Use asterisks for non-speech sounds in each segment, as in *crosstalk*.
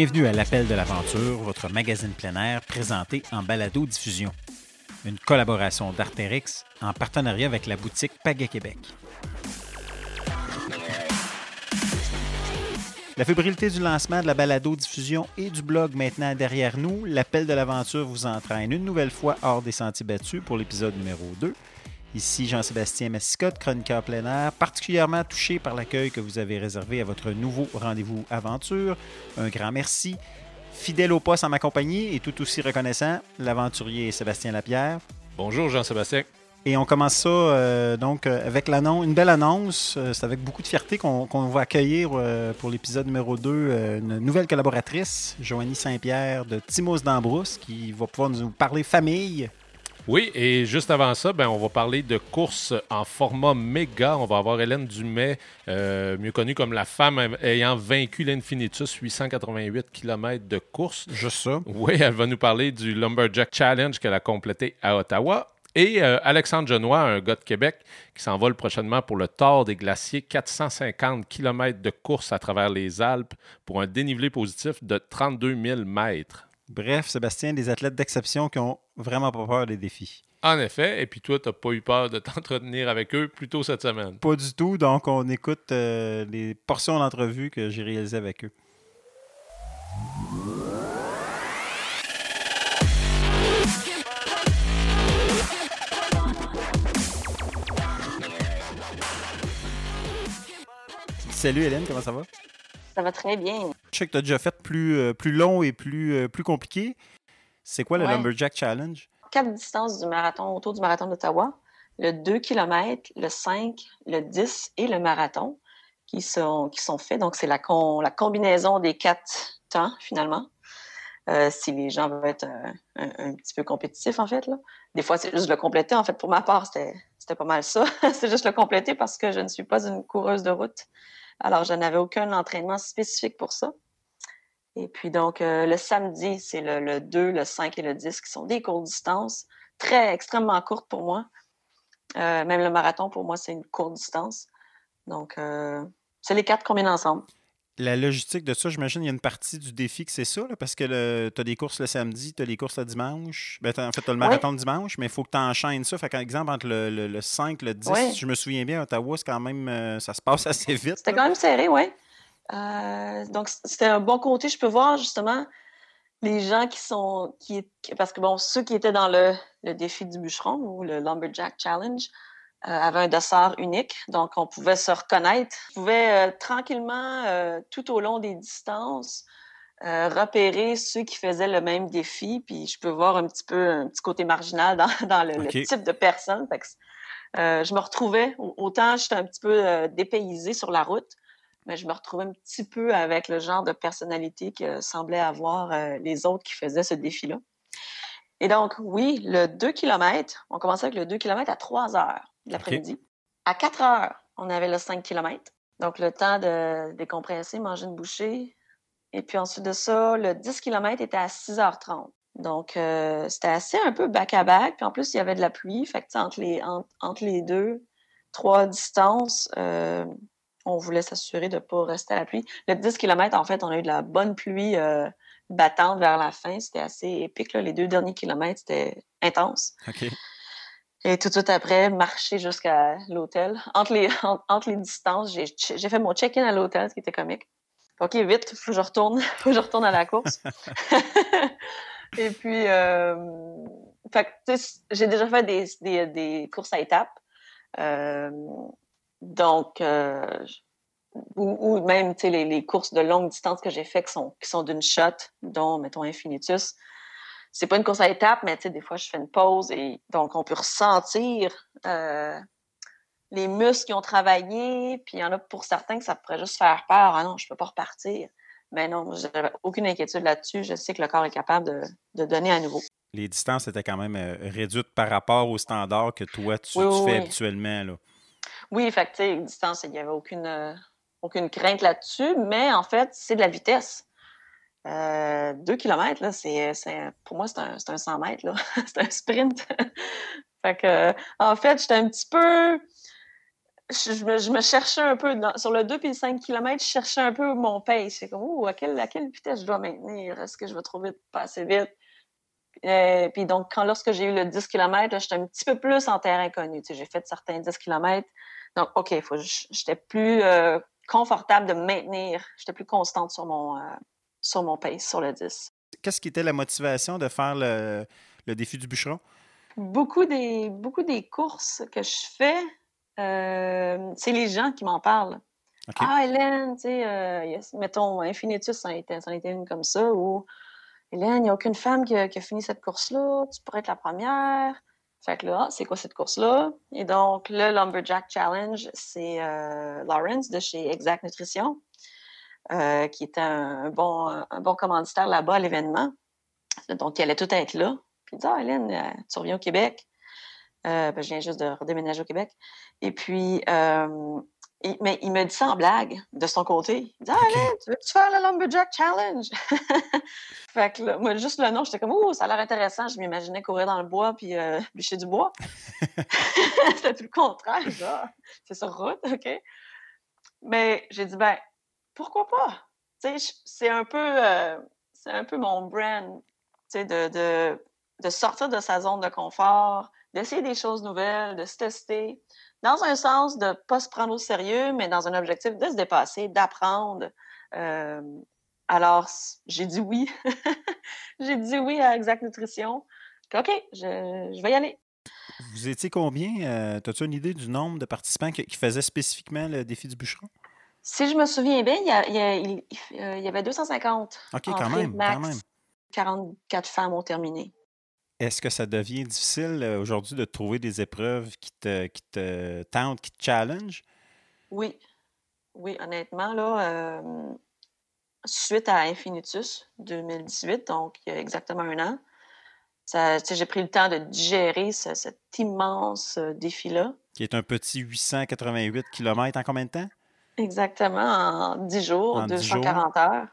Bienvenue à l'Appel de l'Aventure, votre magazine plein air présenté en balado-diffusion. Une collaboration d'Artérix en partenariat avec la boutique Paga Québec. La fébrilité du lancement de la balado-diffusion et du blog maintenant derrière nous, l'appel de l'aventure vous entraîne une nouvelle fois hors des sentiers battus pour l'épisode numéro 2. Ici Jean-Sébastien Massicotte, chroniqueur plein air, particulièrement touché par l'accueil que vous avez réservé à votre nouveau rendez-vous aventure. Un grand merci. Fidèle au poste en ma compagnie et tout aussi reconnaissant, l'aventurier Sébastien Lapierre. Bonjour Jean-Sébastien. Et on commence ça euh, donc euh, avec l'annonce, une belle annonce. Euh, c'est avec beaucoup de fierté qu'on va accueillir pour l'épisode numéro 2 une nouvelle collaboratrice, Joanie Saint-Pierre de Timos d'Ambrousse, qui va pouvoir nous parler famille, oui, et juste avant ça, ben, on va parler de course en format méga. On va avoir Hélène Dumais, euh, mieux connue comme la femme ayant vaincu l'Infinitus, 888 km de course. Juste ça. Oui, elle va nous parler du Lumberjack Challenge qu'elle a complété à Ottawa. Et euh, Alexandre Genois, un gars de Québec, qui s'envole prochainement pour le Tour des Glaciers, 450 km de course à travers les Alpes pour un dénivelé positif de 32 000 mètres. Bref, Sébastien, des athlètes d'exception qui ont vraiment pas peur des défis. En effet, et puis toi, tu n'as pas eu peur de *laughs* t'entretenir avec eux plus tôt cette semaine? Pas du tout, donc on écoute euh, les portions d'entrevue que j'ai réalisées avec eux. Salut Hélène, comment ça va? Ça va très bien. Je sais que tu as déjà fait plus, euh, plus long et plus, euh, plus compliqué. C'est quoi le Lumberjack Challenge? Quatre distances du marathon autour du marathon d'Ottawa. Le 2 km, le 5, le 10 et le marathon qui sont, qui sont faits. Donc, c'est la, la combinaison des quatre temps, finalement. Euh, si les gens veulent être un, petit peu compétitifs, en fait. Là. Des fois, c'est juste le compléter. En fait, pour ma part, c'était pas mal ça. *laughs* c'est juste le compléter parce que je ne suis pas une coureuse de route. Alors, je n'avais aucun entraînement spécifique pour ça. Et puis donc, euh, le samedi, c'est le, 2, le 5 et le 10 qui sont des courtes distances, très extrêmement courtes pour moi. Euh, même le marathon, pour moi, c'est une courte distance. Donc, euh, c'est les quatre combinés ensemble. La logistique de ça, j'imagine, il y a une partie du défi que c'est ça, parce que tu as des courses le samedi, tu as des courses le dimanche. Ben, en fait, tu as le marathon le dimanche, mais il faut que tu enchaînes ça. Fait exemple, entre le, 5 et le 10, je me souviens bien, Ottawa, c'est quand même, euh, ça se passe *laughs* assez vite. C'était quand même serré, oui. Euh, donc, c'était un bon côté. Je peux voir justement les gens qui sont. Qui, parce que, bon, ceux qui étaient dans le, le défi du bûcheron ou le Lumberjack Challenge, avait un dossard unique, donc on pouvait se reconnaître. On pouvait euh, tranquillement, euh, tout au long des distances, repérer ceux qui faisaient le même défi, puis je peux voir un petit peu un petit côté marginal dans, *laughs* dans le, type de personne. je me retrouvais, autant j'étais un petit peu dépaysée sur la route, mais je me retrouvais un petit peu avec le genre de personnalité que semblaient avoir les autres qui faisaient ce défi-là. Et donc, oui, le 2 km, on commençait avec le 2 km à 3 heures l'après-midi. À 4 heures, on avait le 5 km. Donc, le temps de décompresser, manger une bouchée. Et puis ensuite de ça, le 10 km était à 6h30. Donc, euh, c'était assez un peu back-à-back. Puis en plus, il y avait de la pluie. Fait que, entre les, entre, les deux, trois distances, euh, on voulait s'assurer de ne pas rester à la pluie. Le 10 km, en fait, on a eu de la bonne pluie euh, battante vers la fin. C'était assez épique. Les deux derniers kilomètres, c'était intense. Et tout de suite après, marcher jusqu'à l'hôtel. Entre les, *laughs* entre les distances, j'ai fait mon check-in à l'hôtel, ce qui était comique. OK, vite, faut que je retourne, *laughs* faut que je retourne à la course. *laughs* Et puis, euh, j'ai déjà fait des, des, des, courses à étapes. Euh, donc, euh, ou, ou, même les, les courses de longue distance que j'ai faites qui sont, qui sont d'une shot, dont, mettons, Infinitus c'est pas une course à étapes, mais des fois, je fais une pause et donc on peut ressentir euh, les muscles qui ont travaillé. Puis il y en a pour certains que ça pourrait juste faire peur. Ah non, je peux pas repartir. Mais non, j'avais aucune inquiétude là-dessus. Je sais que le corps est capable de, donner à nouveau. Les distances étaient quand même euh, réduites par rapport aux standards que toi, tu, fais habituellement. Là. Oui, effectivement, distance, il n'y avait aucune, euh, aucune crainte là-dessus, mais en fait, c'est de la vitesse. Euh, deux kilomètres, là, c'est, pour moi, c'est un, un 100 mètres. Là. *laughs* c'est un sprint. *laughs* fait que, en fait, j'étais un petit peu je, me, cherchais un peu. sur le 2 et le 5 km, je cherchais un peu mon pace. C'est comme, oh, à quelle, à quelle vitesse je dois maintenir? Est-ce que je vais trop vite, pas assez vite? Euh, puis donc, quand lorsque j'ai eu le 10 km, j'étais un petit peu plus en terrain connu. j'ai fait certains 10 km. Donc, OK, j'étais plus euh, confortable de maintenir. J'étais plus constante sur mon, euh, sur mon pace, sur le 10. Qu'est-ce qui était la motivation de faire le, le défi du bûcheron? Beaucoup des, beaucoup des courses que je fais, c'est les gens qui m'en parlent. Ah, Hélène, tu sais, mettons, Infinitus, ça en, était, ça une comme ça, ou Hélène, il n'y a aucune femme qui a, fini cette course-là, tu pourrais être la première. Fait que là, c'est quoi cette course-là? Et donc, le Lumberjack Challenge, c'est euh, Lawrence de chez Exact Nutrition, euh, qui était un bon, un bon commanditaire là-bas à l'événement. Donc, il allait tout être là. Puis il dit, ah, Hélène, euh, tu reviens au Québec? Ben, je viens juste de redéménager au Québec. Et puis, mais il me dit ça en blague, de son côté. Il dit Ah, tu veux-tu faire le Lumberjack Challenge? *laughs* fait que là, moi, juste le nom, j'étais comme Oh, ça a l'air intéressant. Je m'imaginais courir dans le bois puis euh, bûcher du bois. *laughs* *laughs* C'était tout le contraire, genre. C'est sur route, OK? Mais j'ai dit Ben, pourquoi pas? C'est un peu euh, c'est un peu mon brand, de sortir de sa zone de confort, d'essayer des choses nouvelles, de se tester dans un sens de ne pas se prendre au sérieux, mais dans un objectif de se dépasser, d'apprendre. Euh, alors, j'ai dit oui. *laughs* j'ai dit oui à Exact Nutrition. OK, je, vais y aller. Vous étiez combien? Euh, As-tu une idée du nombre de participants qui, faisaient spécifiquement le défi du bûcheron? Si je me souviens bien, il y, euh, avait 250. OK, quand même, quand même. 44 femmes ont terminé. Est-ce que ça devient difficile euh, aujourd'hui de trouver des épreuves qui te, qui te tentent, qui te challenge? Oui. Oui, honnêtement, là, euh, suite à Infinitus 2018, donc il y a exactement un an, j'ai pris le temps de digérer cet immense euh, défi-là. Qui est un petit 888 km en combien de temps? Exactement, en 10 jours, en 240 heures.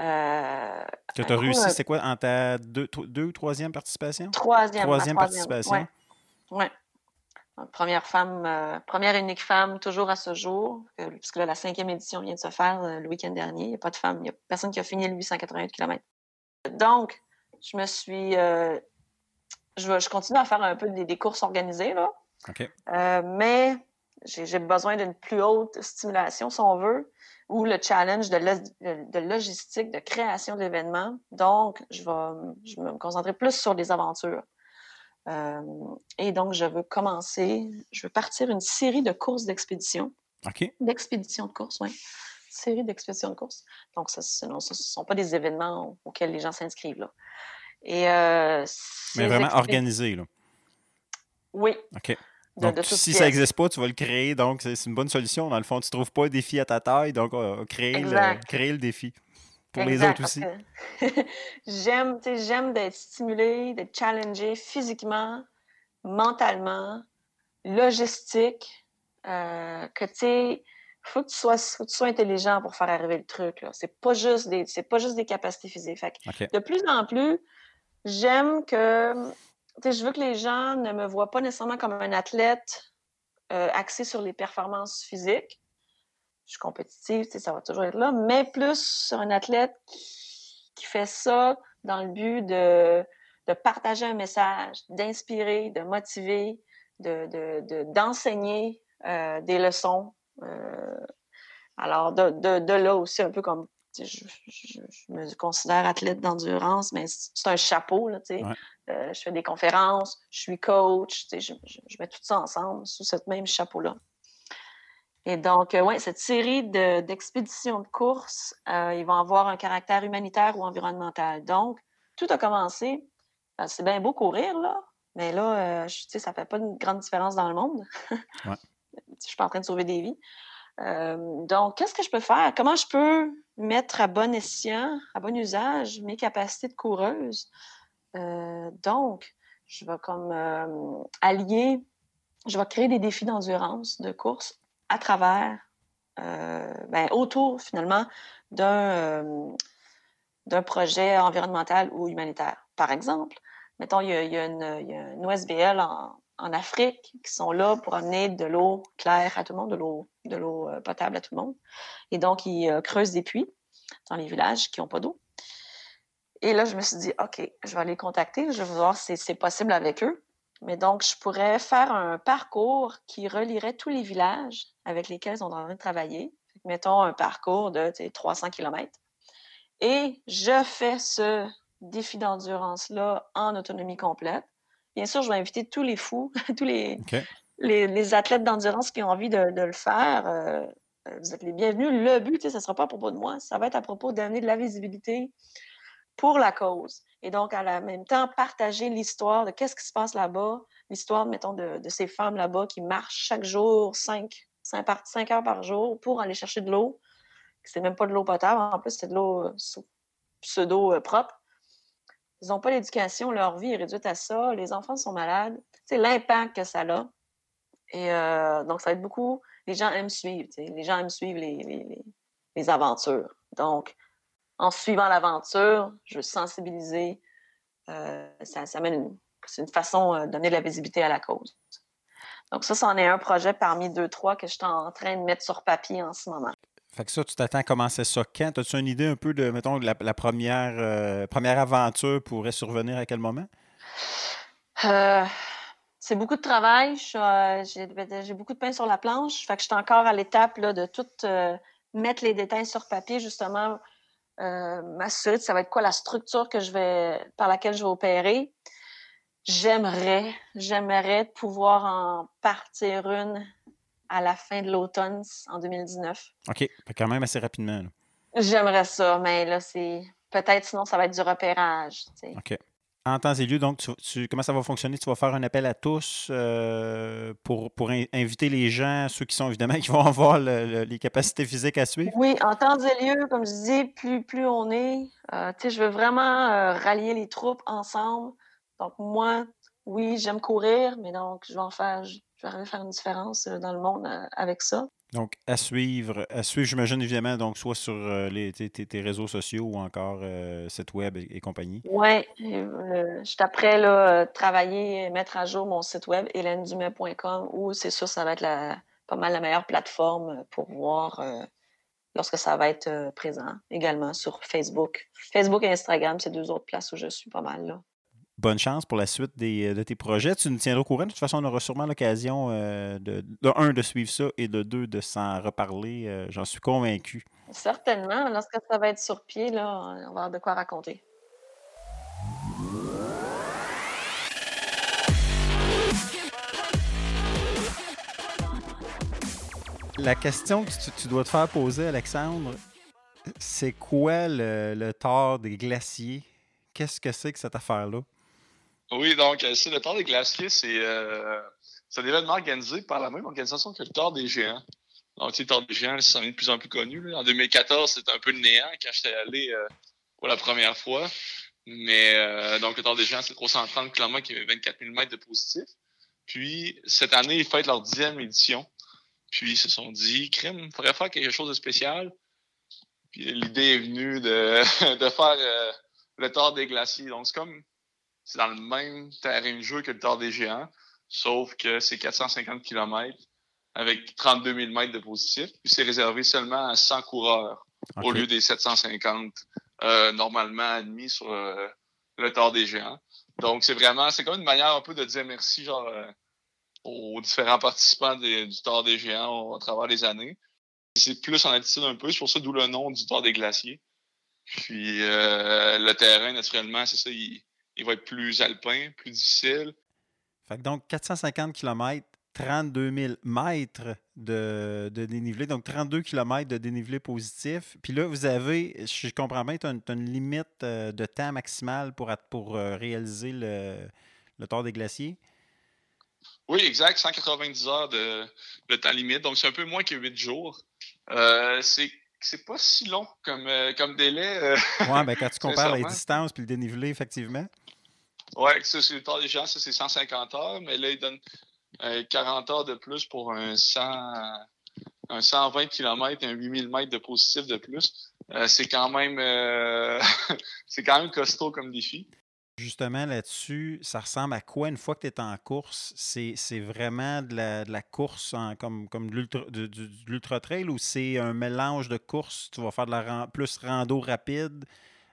Euh, tu as réussi, c'est quoi, en ta deux, ou troisième participation? Troisième. Troisième, participation. Oui. Ouais. Première femme, euh, première et unique femme toujours à ce jour, puisque là, la cinquième édition vient de se faire euh, le week-end dernier. Il n'y a pas de femme, il n'y a personne qui a fini le 888 km. Donc, je me suis. je, je, continue à faire un peu des, courses organisées, là. OK. mais j'ai besoin d'une plus haute stimulation, si on veut ou le challenge de, logistique, de création d'événements. Donc, je vais, je me concentrer plus sur les aventures. Euh, et donc, je veux commencer, je veux partir une série de courses d'expédition. OK. D'expédition de course, oui. Série d'expéditions de course. Donc, ce ne sont pas des événements auxquels les gens s'inscrivent. Là. Et, euh, Mais vraiment organisé, là. Oui. OK. Donc, si ça n'existe pas, tu vas le créer. Donc, c'est une bonne solution. Dans le fond, tu ne trouves pas un défi à ta taille. Donc, créer, le, créer le défi pour les autres aussi. *laughs* j'aime, j'aime d'être stimulé, d'être challengé physiquement, mentalement, logistique. Euh, que tu sais, faut que tu sois, faut que tu sois intelligent pour faire arriver le truc. Là. C'est pas juste des, c'est pas juste des capacités physiques. De plus en plus, j'aime que je veux que les gens ne me voient pas nécessairement comme un athlète euh, axé sur les performances physiques. Je suis compétitive, ça va toujours être là, mais plus sur un athlète qui, fait ça dans le but de, partager un message, d'inspirer, de motiver, d'enseigner de, euh, des leçons. Euh, alors, de, là aussi, un peu comme je, me considère athlète d'endurance, mais c'est un chapeau, là, tu sais. Euh, je fais des conférences, je suis coach, je, mets tout ça ensemble sous ce même chapeau-là. Et donc, euh, oui, cette série d'expéditions de, courses, euh, ils vont avoir un caractère humanitaire ou environnemental. Donc, tout a commencé. c'est bien beau courir, là, mais là, tu sais, ça ne fait pas une grande différence dans le monde. *laughs* Je ne suis pas en train de sauver des vies. donc, qu'est-ce que je peux faire? Comment je peux mettre à bon escient, à bon usage mes capacités de coureuse? Euh, donc, je vais comme euh, allier, je vais créer des défis d'endurance, de course à travers, euh, ben, autour finalement d'un projet environnemental ou humanitaire. Par exemple, mettons, il y a, une, OSBL en Afrique qui sont là pour amener de l'eau claire à tout le monde, de l'eau, de l'eau potable à tout le monde. Et donc, ils creusent des puits dans les villages qui n'ont pas d'eau. Et là, je me suis dit, OK, je vais aller contacter, je vais voir si c'est possible avec eux. Mais donc, je pourrais faire un parcours qui relierait tous les villages avec lesquels ils sont en train de travailler. Mettons un parcours de 300 km. Et je fais ce défi d'endurance-là en autonomie complète. Bien sûr, je vais inviter tous les fous, *laughs* tous les, les, athlètes d'endurance qui ont envie de, le faire. Euh, vous êtes les bienvenus. Le but, ce ne sera pas à propos de moi, ça va être à propos d'amener de la visibilité pour la cause. Et donc, à la même temps, partager l'histoire de qu'est-ce qui se passe là-bas, l'histoire, mettons, de, ces femmes là-bas qui marchent chaque jour, cinq, cinq, heures par jour pour aller chercher de l'eau. C'est même pas de l'eau potable, en plus, c'est de l'eau euh, pseudo-propre. Ils n'ont pas l'éducation, leur vie est réduite à ça, les enfants sont malades. C'est l'impact que ça a. Et euh, donc, ça va être beaucoup. Les gens aiment suivre, les gens aiment suivre les, les, aventures. Donc, en suivant l'aventure, je veux sensibiliser. Euh, ça, c'est une façon euh, de donner de la visibilité à la cause. Donc, ça, c'en est un projet parmi deux, trois que je suis en train de mettre sur papier en ce moment. Fait que ça, tu t'attends à commencer ça quand? As-tu une idée un peu de, mettons, la, la première, euh, première aventure pourrait survenir à quel moment? Euh, c'est beaucoup de travail. Euh, j'ai beaucoup de pain sur la planche. Fait que je suis encore à l'étape de tout mettre les détails sur papier, justement, m'assurer que ça va être quoi la structure que je vais, par laquelle je vais opérer. J'aimerais, j'aimerais pouvoir en partir une à la fin de l'automne en 2019. OK, quand même assez rapidement. J'aimerais ça, mais là, c'est. Peut-être sinon, ça va être du repérage. OK. En temps et lieu, donc, comment ça va fonctionner? Tu vas faire un appel à tous euh, pour, pour inviter les gens, ceux qui sont évidemment *laughs* qui vont avoir les capacités physiques à suivre? Oui, en temps et lieu, comme je dis, plus, plus on est, euh, tu sais, je veux vraiment euh, rallier les troupes ensemble. Donc, moi, oui, j'aime courir, mais donc, je vais en faire, je vais arriver faire une différence dans le monde avec ça. Donc, à suivre, à suivre, j'imagine évidemment, donc soit sur euh, les, tes, réseaux sociaux ou encore site web et, compagnie. Oui, je après là, travailler, mettre à jour mon site web, hélènedumet.com, où c'est sûr, ça va être la, pas mal la meilleure plateforme pour voir lorsque ça va être présent. Également sur Facebook. Facebook et Instagram, c'est deux autres places où je suis pas mal là bonne chance pour la suite euh, de tes projets. Tu nous tiendras au courant. De toute façon, on aura sûrement l'occasion, euh, de, un, de suivre ça et de deux, de s'en reparler. Euh, j'en suis convaincu. Certainement. Lorsque ça va être sur pied, là, on va avoir de quoi raconter. La question que tu, dois te faire poser, Alexandre, c'est quoi le, le tort des glaciers? Qu'est-ce que c'est que cette affaire-là? Oui, donc, euh, c'est le Tour des Glaciers, c'est euh, un événement organisé par la même organisation que le Tour des Géants. Donc, le Tour des Géants, ça devient de plus en plus connu. En 2014, c'était un peu le néant quand j'étais allé euh, pour la première fois. Mais euh, donc, le Tour des Géants, c'est 330 km qui avait 24 000 mètres de positif. Puis, cette année, ils fêtent leur dixième édition. Puis, ils se sont dit, crème, il faudrait faire quelque chose de spécial. Puis, l'idée est venue de, *laughs* de faire le Tour des Glaciers. Donc, c'est comme c'est dans le même terrain de jeu que le Tour des Géants, sauf que c'est 450 km avec 32 000 mètres de positif, puis c'est réservé seulement à 100 coureurs au lieu des 750 euh, normalement admis sur euh, le Tour des Géants. Donc c'est vraiment, c'est comme une manière un peu de dire merci genre euh, aux différents participants du Tour des Géants à travers les années. C'est plus en attitude un peu, c'est pour ça d'où le nom du Tour des Glaciers. Puis le terrain, naturellement, c'est ça, il, il va être plus alpin, plus difficile. Fait donc 450 km, 32 000 mètres de, dénivelé, donc 32 km de dénivelé positif. Puis là, vous avez, je comprends bien, tu as, une limite euh, de temps maximal pour, pour euh, réaliser le, le tour des glaciers? Oui, exact, 190 heures de, temps limite, donc c'est un peu moins que 8 jours. Euh, c'est c'est pas si long comme, comme délai. oui, ben quand tu *laughs* compares les distances puis le dénivelé, effectivement. Oui, c'est le temps des gens, ça c'est 150 heures, mais là, ils donnent 40 heures de plus pour un 100, un 120 km, un 8000 mètres de positif de plus. Euh, c'est quand même euh, *laughs* c'est quand même costaud comme défi. Justement, là-dessus, ça ressemble à quoi? Une fois que tu es en course? C'est vraiment de la, course en, comme, comme de l'ultra-trail ou c'est un mélange de courses? Tu vas faire de la plus rando rapide?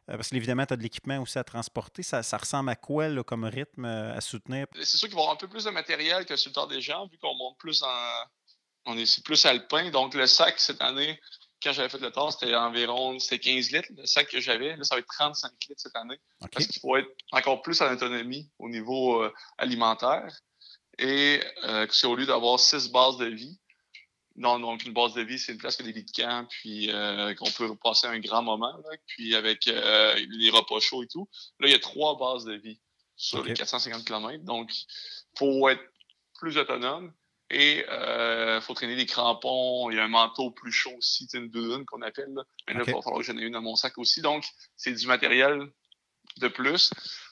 Euh, parce qu'évidemment, tu as de l'équipement aussi à transporter. Ça, ça ressemble à quoi là, comme rythme euh, à soutenir? C'est sûr qu'il va y avoir un peu plus de matériel que sur le temps des gens, vu qu'on monte plus en. On est plus alpin. Donc, le sac, cette année, quand j'avais fait le tour, c'était environ 15 litres, le sac que j'avais. Là, ça va être 35 litres cette année. Parce qu'il faut être encore plus en autonomie au niveau euh, alimentaire. Et euh, c'est au lieu d'avoir six bases de vie. Non, donc une base de vie, c'est une place que des lits de camp, puis euh, qu'on peut passer un grand moment, puis avec les repas chauds et tout. Là, il y a trois bases de vie sur les 450 km. Donc, il faut être plus autonome. Et il euh, faut traîner des crampons. Il y a un manteau plus chaud aussi, une doudoune qu'on appelle. Là. Mais là, il va falloir que j'en ai une dans mon sac aussi. Donc, c'est du matériel de plus.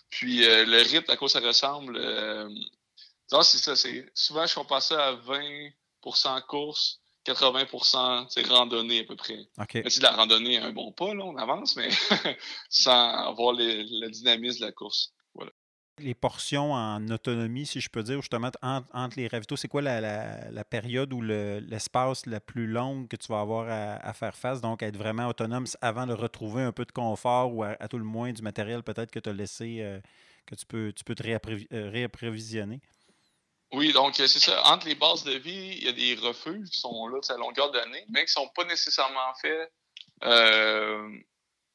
Puis euh, le rythme, à quoi ça ressemble, euh, c'est ça. C'est, souvent, je compare ça à 20 course, 80 c'est randonnée à peu près. Okay. Mais la randonnée un bon pas, là, on avance, mais *laughs* sans avoir le dynamisme de la course les portions en autonomie, si je peux dire, justement, entre, les ravitaux, c'est quoi la, période ou l'espace la plus longue que tu vas avoir à, faire face? Donc, être vraiment autonome avant de retrouver un peu de confort ou à, tout le moins du matériel peut-être que tu as laissé, euh, que tu peux, tu peux te euh, réapprovisionner? Oui, donc c'est ça. Entre les bases de vie, il y a des refuges qui sont là à longueur d'année, mais qui ne sont pas nécessairement faits euh,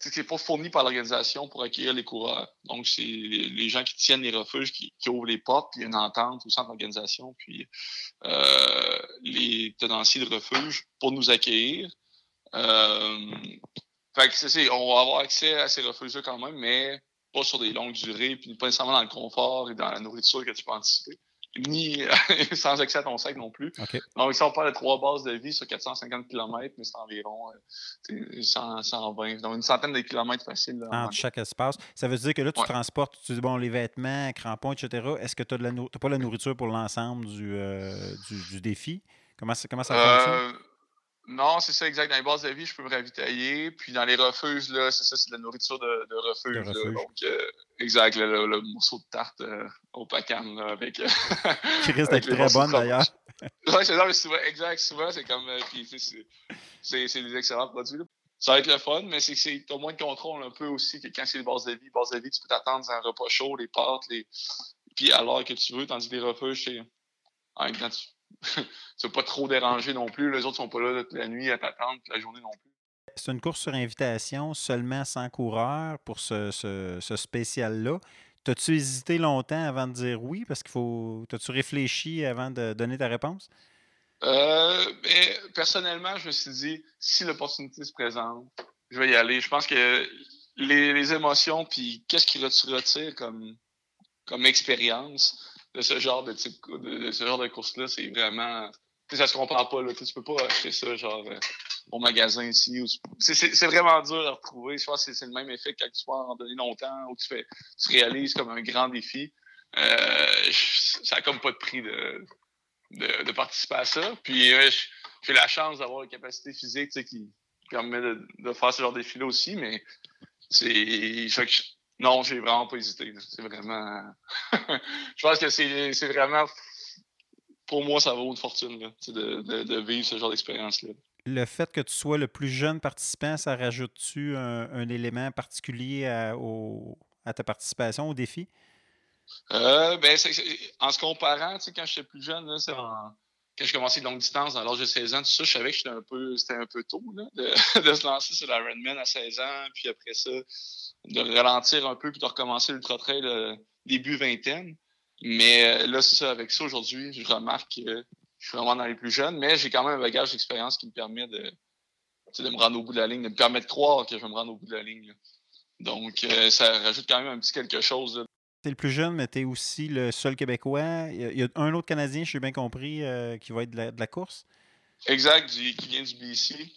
c'est pas fourni par l'organisation pour accueillir les coureurs. Donc, c'est les, gens qui tiennent les refuges, qui, ouvrent les portes, puis une entente au centre d'organisation, puis euh, les tenanciers de refuge pour nous accueillir. Euh, fait que on va avoir accès à ces refuges-là quand même, mais pas sur des longues durées, puis pas nécessairement dans le confort et dans la nourriture que tu peux anticiper ni *laughs* sans accès à ton sac non plus. Donc, si on parle de trois bases de vie sur 450 km, mais c'est environ 120, euh, donc une centaine de kilomètres faciles. Entre chaque espace. Ça veut dire que là, tu transportes, tu dis, bon, les vêtements, crampons, etc. Est-ce que tu n'as pas la nourriture pour l'ensemble du, euh, du, défi? Comment, comment ça fonctionne? Euh, non, c'est ça, exact. Dans les bases de vie, je peux me ravitailler. Puis dans les refuges, là, c'est ça, c'est de la nourriture de, de refuge. Donc, euh, exact, le, morceau de tarte euh, au pacam, là, avec. Euh, *laughs* Qui risque d'être très bonne, d'ailleurs. *laughs* oui, c'est ça, mais souvent, exact, souvent, c'est comme. puis, c'est, c'est des excellents produits, là. Ça va être le fun, mais c'est que c'est, moins de contrôle un peu aussi que quand c'est les bases de vie. Bases de vie, tu peux t'attendre dans un repas chaud, les pâtes, les. Puis à l'heure que tu veux, tandis que les refuges, c'est. Temps, tu c'est pas trop déranger non plus. Les autres sont pas là toute la nuit à t'attendre, la journée non plus. C'est une course sur invitation, seulement 100 coureurs pour ce, ce, spécial-là. T'as-tu hésité longtemps avant de dire oui? Parce qu'il faut. T'as-tu réfléchi avant de donner ta réponse? Euh, personnellement, je me suis dit, si l'opportunité se présente, je vais y aller. Je pense que les, émotions, puis qu'est-ce qui tu retires comme, comme expérience, de ce genre de ce genre de course-là, c'est vraiment. Ça se comprend pas, là. Tu peux pas acheter ça genre euh, au magasin ici. C'est vraiment dur à retrouver. Je pense que c'est le même effet que quand tu vas en donner longtemps où tu fais tu réalises comme un grand défi. Euh, ça a comme pas de prix de, de, participer à ça. Puis euh, j'ai la chance d'avoir une capacité physique qui permet de, de faire ce genre de défi-là aussi, mais c'est non, j'ai vraiment pas hésité. C'est vraiment. *laughs* je pense que c'est vraiment. Pour moi, ça vaut une fortune de, de, vivre ce genre d'expérience-là. Le fait que tu sois le plus jeune participant, ça rajoute-tu un, élément particulier à, à, ta participation au défi? Euh, ben, en se comparant, quand j'étais plus jeune, là, quand je commençais de longue distance, à l'âge de 16 ans, tout ça, je savais que c'était un peu, c'était un peu tôt là, de, *laughs* de, se lancer sur la Redman à 16 ans, puis après ça, de ralentir un peu puis de recommencer l'ultra trail euh, début vingtaine. Mais euh, là, c'est ça, avec ça aujourd'hui, je remarque que je suis vraiment dans les plus jeunes, mais j'ai quand même un bagage d'expérience qui me permet de, de me rendre au bout de la ligne, de me permettre de croire que je vais me rendre au bout de la ligne. Donc, euh, ça rajoute quand même un petit quelque chose. Tu es le plus jeune, mais tu es aussi le seul Québécois. Il y, a, un autre Canadien, je suis bien compris, qui va être de la, course. Exact, qui vient du BC.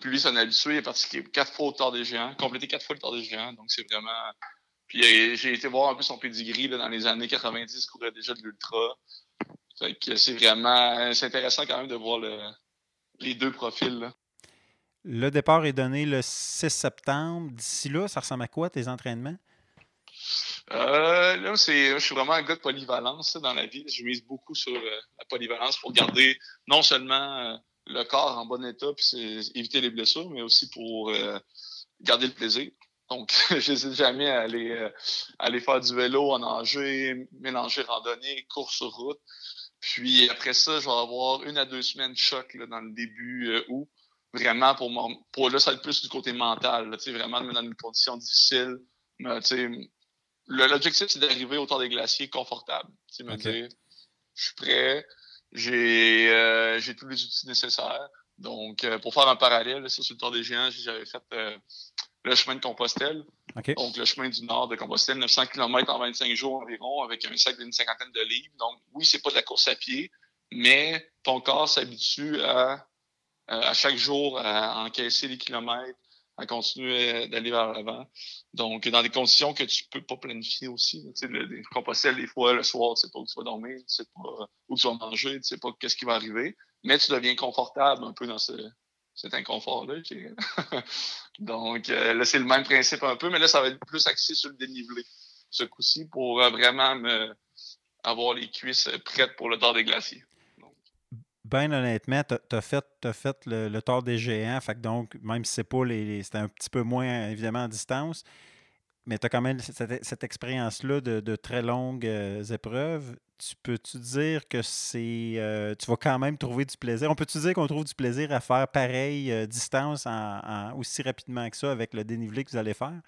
Puis lui, c'est un habitué, il est parti quatre fois au Tour des Géants, complété quatre fois le Tour des Géants. Donc c'est vraiment. Puis euh, j'ai été voir un peu son pedigree là, dans les années 90, il courait déjà de l'ultra. Fait que c'est vraiment. C'est intéressant quand même de voir le, les deux profils. Là. Le départ est donné le 6 septembre. D'ici là, ça ressemble à quoi tes entraînements? Euh, là, c'est, je suis vraiment un gars de polyvalence dans la vie. Je mise beaucoup sur euh, la polyvalence pour garder non seulement euh, le corps en bon état puis éviter les blessures, mais aussi pour garder le plaisir. Donc, *laughs* je n'hésite jamais à aller, faire du vélo, en nager, mélanger randonnée, course sur route. Puis après ça, je vais avoir une à deux semaines de choc là, dans le début août. Vraiment pour, pour là, ça va être plus du côté mental. Là, vraiment dans une condition difficile. L'objectif, c'est d'arriver au temps des glaciers confortable. Tu me dire, je suis prêt, j'ai euh, j'ai tous les outils nécessaires. Donc, euh, pour faire un parallèle, sur le Tour des Géants, j'avais fait euh, le chemin de Compostelle. Donc, le chemin du nord de Compostelle, 900 km en 25 jours environ, avec un sac d'une cinquantaine de livres. Donc, oui, c'est pas de la course à pied, mais ton corps s'habitue à, à chaque jour à encaisser les kilomètres, à continuer d'aller vers l'avant. Donc, dans des conditions que tu peux pas planifier aussi. Tu sais, le, des fois, le soir, tu sais pas où tu vas dormir, tu sais pas où tu vas manger, tu sais pas qu'est-ce qui va arriver. Mais tu deviens confortable un peu dans ce, cet inconfort-là. *laughs* Donc, euh, là, c'est le même principe un peu, mais là, ça va être plus axé sur le dénivelé, ce coup-ci, pour euh, vraiment me, avoir les cuisses prêtes pour le temps des glaciers ben honnêtement, tu as, fait, fait le, le tort des géants. Fait donc, même si c'est pas les, c'était un petit peu moins évidemment à distance, mais tu as quand même cette, expérience-là de, très longues euh, épreuves. Tu peux-tu dire que c'est. Euh, tu vas quand même trouver du plaisir? On peut-tu dire qu'on trouve du plaisir à faire pareille euh, distance en, aussi rapidement que ça avec le dénivelé que vous allez faire?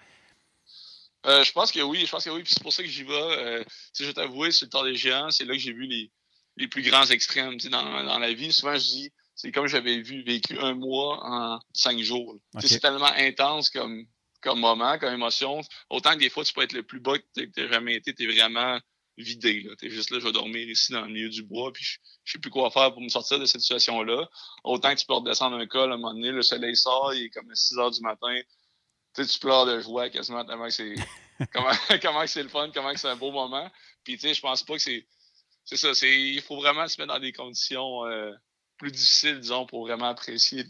je pense que oui, je pense que oui, c'est pour ça que j'y vais. je vais t'avouer, sur le temps des géants, c'est là que j'ai vu les, les plus grands extrêmes dans, dans la vie. Souvent, je dis, c'est comme j'avais vu vécu un mois en cinq jours. C'est tellement intense comme, comme moment, comme émotion. Autant que des fois, tu peux être le plus bas que tu jamais été, tu es vraiment vidé. Tu es juste là, je vais dormir ici dans le milieu du bois, puis je, je sais plus quoi faire pour me sortir de cette situation-là. Autant que tu peux redescendre un col à un moment donné, le soleil sort, il est comme 6 heures du matin. Tu, sais, tu pleures de joie quasiment tellement que c'est *laughs* comment, comment c'est le fun, comment c'est un beau moment. Puis tu sais, je pense pas que c'est c'est ça. C'est, il faut vraiment se mettre dans des conditions euh, plus difficiles, disons, pour vraiment apprécier,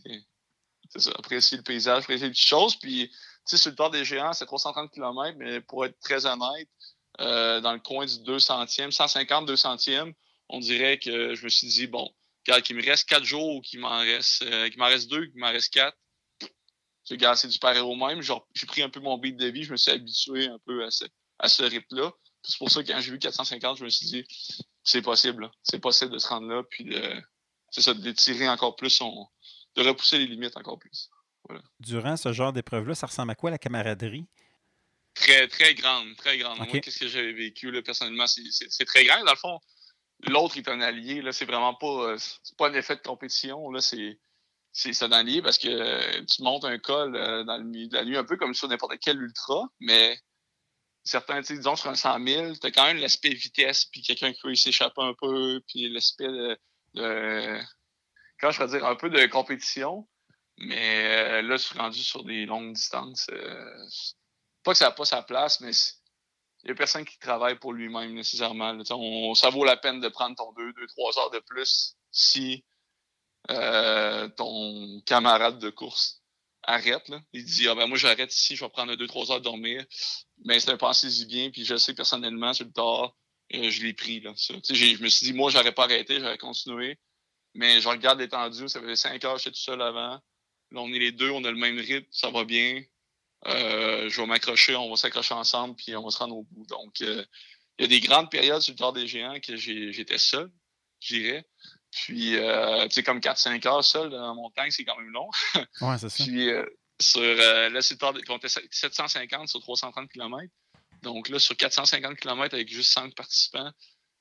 ça, apprécier le paysage, apprécier les petites choses. Puis, tu sais, sur le temps des géants, c'est 330 km, mais pour être très honnête, euh, dans le coin du 200e, 150, 200e, on dirait que je me suis dit, bon, qu'il me reste quatre jours ou qu'il m'en reste, euh, qu'il m'en reste deux, qu'il m'en reste quatre. C'est du pareil au même. J'ai pris un peu mon beat de vie, je me suis habitué un peu à ce, à ce rythme-là. C'est pour ça que quand j'ai vu 450, je me suis dit, c'est possible. C'est possible de se rendre là, puis de, c'est ça, d'étirer encore plus son, de repousser les limites encore plus. Durant ce genre d'épreuve-là, ça ressemble à quoi la camaraderie? Très, très grande, très grande. Moi, qu'est-ce que j'avais vécu, là, personnellement, c'est très grand. Dans le fond, l'autre est un allié, là, c'est vraiment pas, euh, c'est pas un effet de compétition, là, c'est, c'est un allié parce que tu montes un col euh, dans le milieu de la nuit, un peu comme sur n'importe quel ultra, mais certains, disons, sur un 100 000, tu as quand même l'aspect vitesse, puis quelqu'un qui peut s'échapper un peu, puis l'aspect de, quand je vais dire, un peu de compétition. Mais euh, là, je suis rendu sur des longues distances. Euh, pas que ça n'a pas sa place, mais il n'y a personne qui travaille pour lui-même nécessairement. Ça vaut la peine de prendre ton 2, 2, 3 heures de plus si euh, ton camarade de course arrête. Là. Il dit ah ben moi j'arrête ici, je vais prendre deux, trois heures de dormir. Mais c'est un pensée-y bien, puis je sais personnellement, sur le tard, euh, je l'ai pris. Là, Je me suis dit, moi, j'aurais pas arrêté, j'aurais continué. Mais je regarde l'étendue, ça fait cinq heures, j'étais tout seul avant. Là, on est les deux, on a le même rythme, ça va bien. Euh, je vais m'accrocher, on va s'accrocher ensemble, puis on va se rendre au bout. Donc, euh, il y a des grandes périodes sur le tard des géants que j'étais seul, je dirais. Puis, euh, tu sais, comme 4-5 heures seul dans la montagne, c'est quand même long. *laughs* ouais, c'est ça. Puis, euh, sur, euh, là, c'est on était 750 sur 330 km. Donc là, sur 450 km avec juste 5 participants,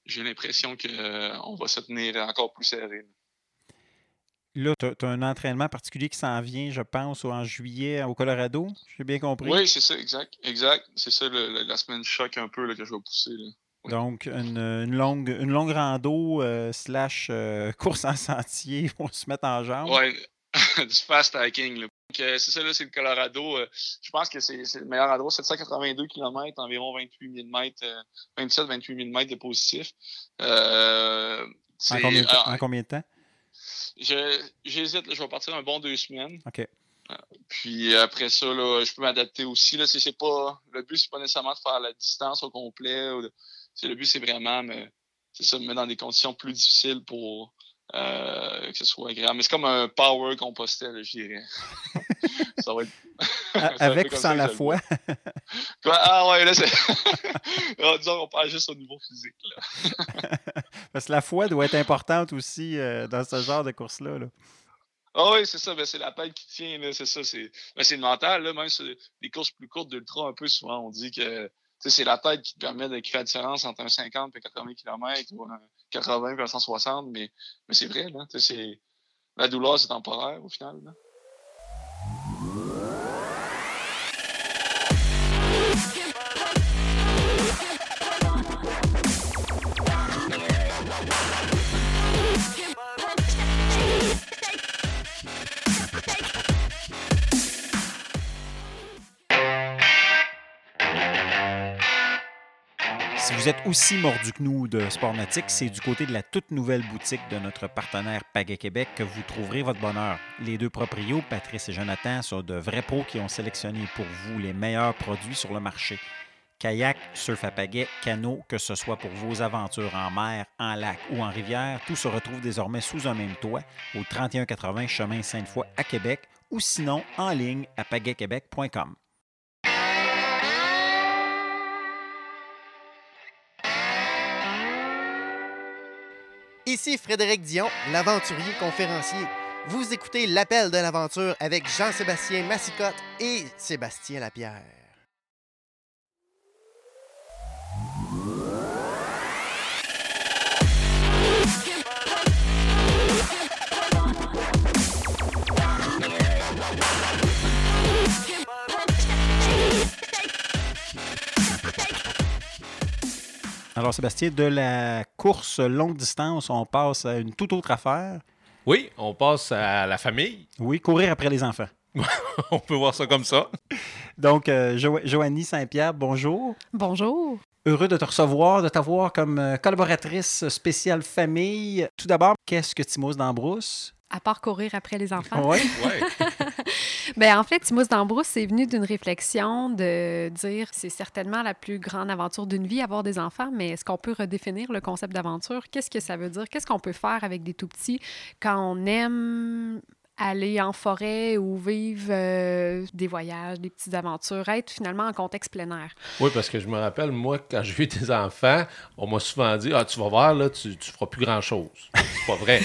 j'ai l'impression qu'on euh, va se tenir encore plus serré. Là, tu as, un entraînement particulier qui s'en vient, je pense, en juillet au Colorado. J'ai bien compris? Oui, c'est ça, exact. Exact. C'est ça, la semaine choc un peu là, que je vais pousser. Là. Donc, une, longue, une longue rando euh, slash euh, *laughs* course en sentier *laughs* pour se mettre en jambe. Oui, *laughs* du fast hiking. Donc, c'est ça, là, c'est le Colorado. Euh, je pense que c'est le meilleur endroit, 782 km, environ 28 000 mètres, 27-28 000 mètres de positif. En combien, en, combien, de temps? J'hésite, je vais partir un bon deux semaines. OK. Puis après ça, là, je peux m'adapter aussi. Là, c'est, pas, le but, c'est pas nécessairement de faire la distance au complet. c'est, le but, c'est vraiment me, c'est ça, me mettre dans des conditions plus difficiles pour euh, que ce soit agréable. Mais c'est comme un power compostel, je dirais. *laughs* *laughs* ça va être... Avec ou sans la foi? *laughs* ah ouais, là, c'est. Disons qu'on parle juste au niveau physique. Là. Parce que la foi doit être importante aussi euh, dans ce genre de course-là. Là. Ah oui, c'est ça. Ben, c'est la tête qui tient. C'est ça. C'est ben, le mental. Là, même sur des courses plus courtes d'ultra, un peu souvent, on dit que c'est la tête qui te permet de créer la différence entre un 50 et 80 km ou un 80 et un 160. Mais, mais c'est vrai. Là, la douleur, c'est temporaire au final. Là. Vous êtes aussi mordu que nous de Sportmatic, c'est du côté de la toute nouvelle boutique de notre partenaire Pagaie Québec que vous trouverez votre bonheur. Les deux proprios, Patrice et Jonathan, sont de vrais pros qui ont sélectionné pour vous les meilleurs produits sur le marché. Kayak, surf à pagaie, canot, que ce soit pour vos aventures en mer, en lac ou en rivière, tout se retrouve désormais sous un même toit au 3180 chemin Sainte-Foy à Québec ou sinon en ligne à pagaiequebec.com. Ici Frédéric Dion, l'aventurier conférencier. Vous écoutez l'appel de l'aventure avec Jean-Sébastien Massicotte et Sébastien Lapierre. Alors, Sébastien, de la course longue distance, on passe à une toute autre affaire. Oui, on passe à la famille. Oui, courir après les enfants. *laughs* on peut voir ça comme ça. Donc, euh, Joanie Saint-Pierre, bonjour. Bonjour. Heureux de te recevoir, de t'avoir comme euh, collaboratrice spéciale famille. Tout d'abord, qu'est-ce que Timos d'Ambrousse? À part courir après les enfants. Oui. ouais. *laughs* ben, en fait, Timos d'Ambrousse, c'est venu d'une réflexion de dire c'est certainement la plus grande aventure d'une vie, avoir des enfants, mais est-ce qu'on peut redéfinir le concept d'aventure? Qu'est-ce que ça veut dire? Qu'est-ce qu'on peut faire avec des tout petits quand on aime aller en forêt ou vivre euh, des voyages, des petites aventures, être finalement en contexte plein air? Oui, parce que je me rappelle, moi, quand j'ai eu des enfants, on m'a souvent dit Ah, tu vas voir, là, tu, tu feras plus grand-chose. C'est pas vrai.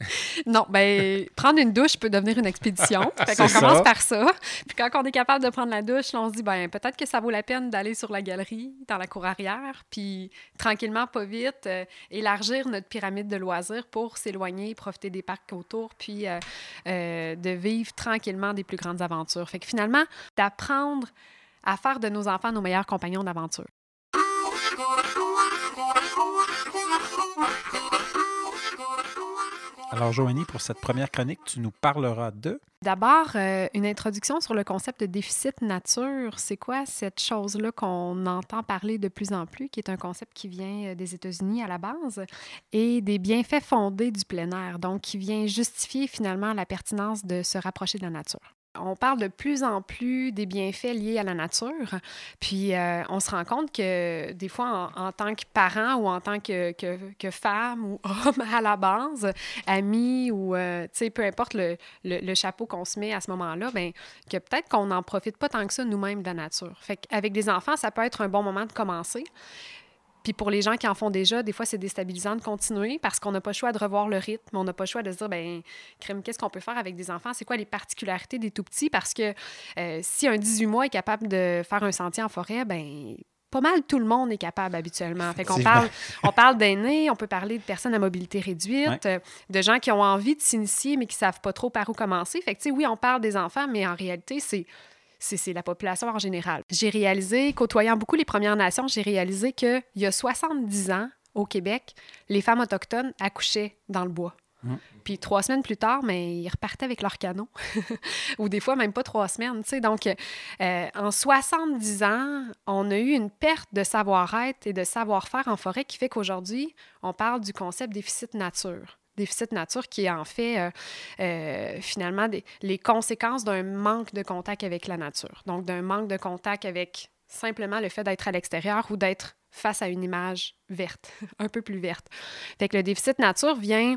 *laughs* non, ben prendre une douche peut devenir une expédition. *laughs* fait qu'on commence par ça. Puis quand on est capable de prendre la douche, on se dit ben peut-être que ça vaut la peine d'aller sur la galerie, dans la cour arrière, puis tranquillement, pas vite, euh, élargir notre pyramide de loisirs pour s'éloigner, profiter des parcs autour, puis euh, euh, de vivre tranquillement des plus grandes aventures. Fait que finalement, d'apprendre à faire de nos enfants nos meilleurs compagnons d'aventure. Alors, Joanie, pour cette première chronique, tu nous parleras de... D'abord, euh, une introduction sur le concept de déficit nature. C'est quoi cette chose-là qu'on entend parler de plus en plus, qui est un concept qui vient euh, des États-Unis à la base, et des bienfaits fondés du plein air, donc qui vient justifier finalement la pertinence de se rapprocher de la nature? On parle de plus en plus des bienfaits liés à la nature. Puis euh, on se rend compte que des fois, en, tant que parent ou en tant que, que, femme ou *laughs* homme à la base, ami ou euh, peu importe le, chapeau qu'on se met à ce moment-là, ben que peut-être qu'on n'en profite pas tant que ça nous-mêmes de la nature. Fait qu'avec des enfants, ça peut être un bon moment de commencer. Puis pour les gens qui en font déjà, des fois, c'est déstabilisant de continuer parce qu'on n'a pas le choix de revoir le rythme. On n'a pas le choix de se dire, ben crème, qu'est-ce qu'on peut faire avec des enfants? C'est quoi les particularités des tout petits? Parce que euh, si un 18 mois est capable de faire un sentier en forêt, ben pas mal tout le monde est capable habituellement. Fait qu'on parle, on parle d'aînés, on peut parler de personnes à mobilité réduite, euh, de gens qui ont envie de s'initier mais qui savent pas trop par où commencer. Fait que, tu sais, oui, on parle des enfants, mais en réalité, c'est c'est la population en général. J'ai réalisé, côtoyant beaucoup les Premières Nations, j'ai réalisé qu'il y a 70 ans, au Québec, les femmes autochtones accouchaient dans le bois. Mmh. Puis trois semaines plus tard, mais ils repartaient avec leur canon. *laughs* Ou des fois, même pas trois semaines. sais. Donc, euh, en 70 ans, on a eu une perte de savoir-être et de savoir-faire en forêt qui fait qu'aujourd'hui, on parle du concept déficit nature. Déficit nature qui est en fait euh, euh, finalement les conséquences d'un manque de contact avec la nature. Donc, d'un manque de contact avec simplement le fait d'être à l'extérieur ou d'être face à une image verte, *laughs* un peu plus verte. Fait que le déficit nature vient,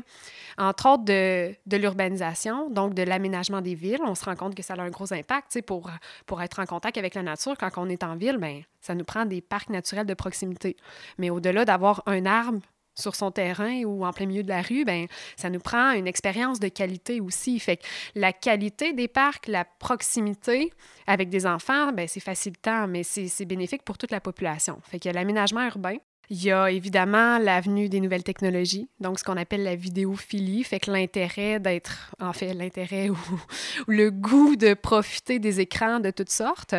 entre autres, de, de l'urbanisation, donc de l'aménagement des villes. On se rend compte que ça a un gros impact. Pour, pour être en contact avec la nature, quand on est en ville, ben, ça nous prend des parcs naturels de proximité. Mais au-delà d'avoir un arbre sur son terrain ou en plein milieu de la rue, ben ça nous prend une expérience de qualité aussi. Fait que la qualité des parcs, la proximité avec des enfants, ben c'est facilitant, mais c'est bénéfique pour toute la population. Fait que l'aménagement urbain, il y a évidemment l'avenue des nouvelles technologies, donc ce qu'on appelle la vidéophilie, fait que l'intérêt d'être, en fait, l'intérêt *laughs* ou, le goût de profiter des écrans de toutes sortes.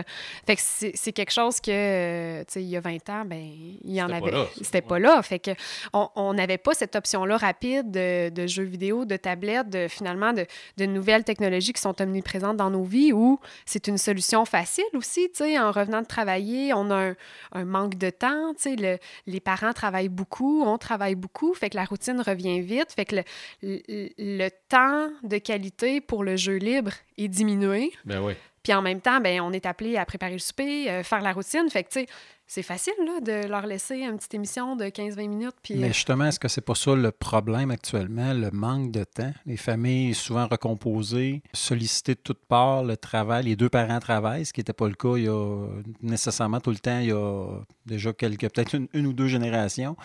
Fait que c'est quelque chose que, tu sais, il y a 20 ans, ben il y en avait. C'était pas là. Fait que on n'avait pas cette option-là rapide de, jeux vidéo, de tablettes, de, finalement, de, de, nouvelles technologies qui sont omniprésentes dans nos vies où c'est une solution facile aussi, tu sais, en revenant de travailler, on a un, manque de temps, tu sais, le, les parents travaillent beaucoup, on travaille beaucoup, fait que la routine revient vite, fait que le, temps de qualité pour le jeu libre est diminué. Ben oui. Puis en même temps, ben, on est appelé à préparer le souper, euh, faire la routine. Fait que, tu sais, c'est facile là, de leur laisser une petite émission de 15-20 minutes. Puis, Mais justement, est-ce que c'est pas ça le problème actuellement, le manque de temps? Les familles souvent recomposées, sollicitées de toutes parts, le travail, les deux parents travaillent, ce qui n'était pas le cas il y a nécessairement tout le temps, il y a déjà quelques, peut-être une, ou deux générations.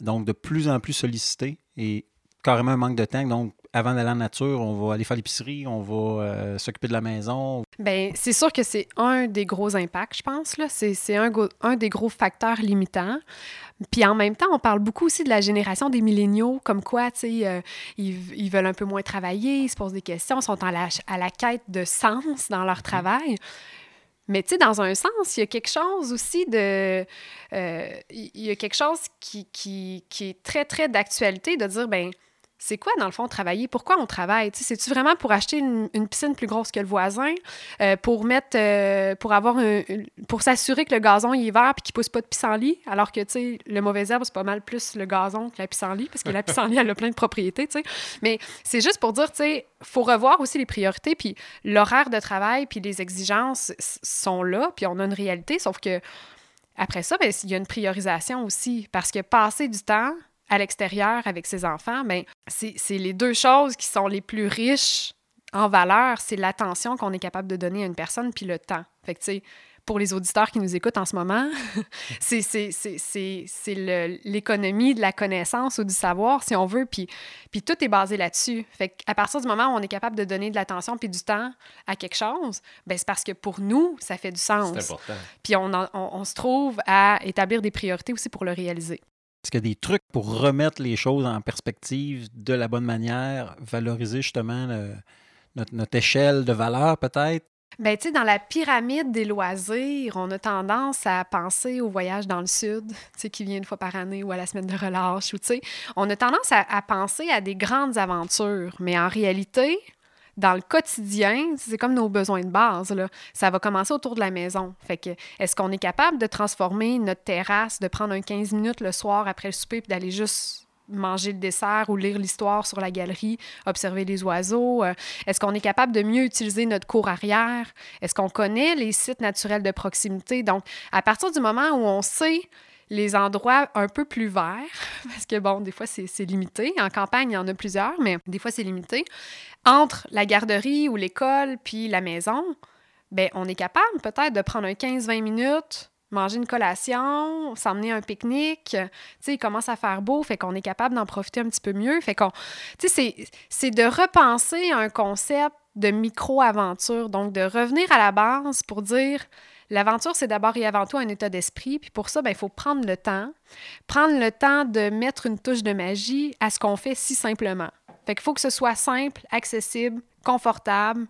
Donc, de plus en plus sollicités et carrément un manque de temps. Donc, avant d'aller en nature, on va aller faire l'épicerie, on va euh, s'occuper de la maison. Bien, c'est sûr que c'est un des gros impacts, je pense. Là. C'est, c'est un, un des gros facteurs limitants. Puis en même temps, on parle beaucoup aussi de la génération des milléniaux, comme quoi, tu sais, euh, ils, ils, veulent un peu moins travailler, ils se posent des questions, sont à la, à la quête de sens dans leur mm-hmm. travail. Mais tu sais, dans un sens, il y a quelque chose aussi de... Euh, il y a quelque chose qui, qui, qui est très, très d'actualité, de dire, ben c'est quoi, dans le fond, travailler? Pourquoi on travaille? C'est-tu vraiment pour acheter une, piscine plus grosse que le voisin, euh, pour mettre, euh, pour avoir pour s'assurer que le gazon il est vert et qu'il pousse pas de pissenlit, alors que, tu le mauvais herbe, c'est pas mal plus le gazon que la pissenlit, parce que la pissenlit, elle a plein de propriétés. Mais c'est juste pour dire, tu faut revoir aussi les priorités, puis l'horaire de travail, puis les exigences sont là, puis on a une réalité, sauf que après ça, ben, il y a une priorisation aussi, parce que passer du temps à l'extérieur avec ses enfants, mais ben, c'est les deux choses qui sont les plus riches en valeur, c'est l'attention qu'on est capable de donner à une personne puis le temps. Fait que, tu sais, pour les auditeurs qui nous écoutent en ce moment, *laughs* c'est l'économie de la connaissance ou du savoir, si on veut, puis, puis tout est basé là-dessus. Fait qu'à partir du moment où on est capable de donner de l'attention puis du temps à quelque chose, ben c'est parce que pour nous, ça fait du sens. C'est important. Puis on, on, on se trouve à établir des priorités aussi pour le réaliser. Est-ce qu'il y a des trucs pour remettre les choses en perspective de la bonne manière, valoriser justement notre, échelle de valeur peut-être? Bien, tu sais, dans la pyramide des loisirs, on a tendance à penser au voyage dans le sud, tu sais, qui vient une fois par année ou à la semaine de relâche, ou tu sais, on a tendance à penser à des grandes aventures, mais en réalité, dans le quotidien, c'est comme nos besoins de base. Là. Ça va commencer autour de la maison. Fait que, est-ce qu'on est capable de transformer notre terrasse, de prendre un 15 minutes le soir après le souper, puis d'aller juste manger le dessert ou lire l'histoire sur la galerie, observer les oiseaux? Euh, est-ce qu'on est capable de mieux utiliser notre cour arrière? Est-ce qu'on connaît les sites naturels de proximité? Donc, à partir du moment où on sait les endroits un peu plus verts, *laughs* parce que bon, des fois c'est limité. En campagne, il y en a plusieurs, mais des fois c'est limité. Entre la garderie ou l'école puis la maison, ben on est capable peut-être de prendre un 15-20 minutes, manger une collation, s'emmener un pique-nique. Tu sais, il commence à faire beau, fait qu'on est capable d'en profiter un petit peu mieux. Fait qu'on, tu sais, c'est de repenser un concept de micro-aventure, donc de revenir à la base pour dire L'aventure, c'est d'abord et avant tout un état d'esprit. Puis pour ça, ben, il faut prendre le temps. Prendre le temps de mettre une touche de magie à ce qu'on fait si simplement. Fait qu'il faut que ce soit simple, accessible, confortable,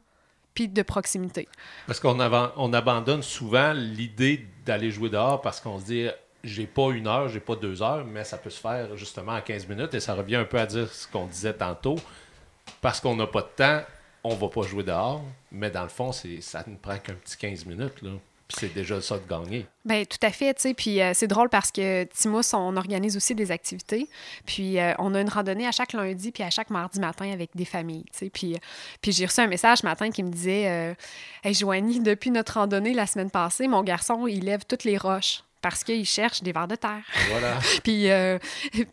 puis de proximité. Parce qu'on on abandonne souvent l'idée d'aller jouer dehors parce qu'on se dit j'ai pas une heure, j'ai pas deux heures, mais ça peut se faire justement en 15 minutes et ça revient un peu à dire ce qu'on disait tantôt. Parce qu'on n'a pas de temps, on va pas jouer dehors, mais dans le fond, ça ne prend qu'un petit 15 minutes. C'est déjà ça de gagner. Bien, tout à fait, euh, c'est drôle parce que Timos, on organise aussi des activités. Puis euh, on a une randonnée à chaque lundi puis à chaque mardi matin avec des familles, tu sais. Puis, puis j'ai reçu un message ce matin qui me disait euh, Hey, Joanie, depuis notre randonnée la semaine passée, mon garçon, il lève toutes les roches parce qu'ils cherchent des vers de terre. Voilà. *laughs* puis, euh,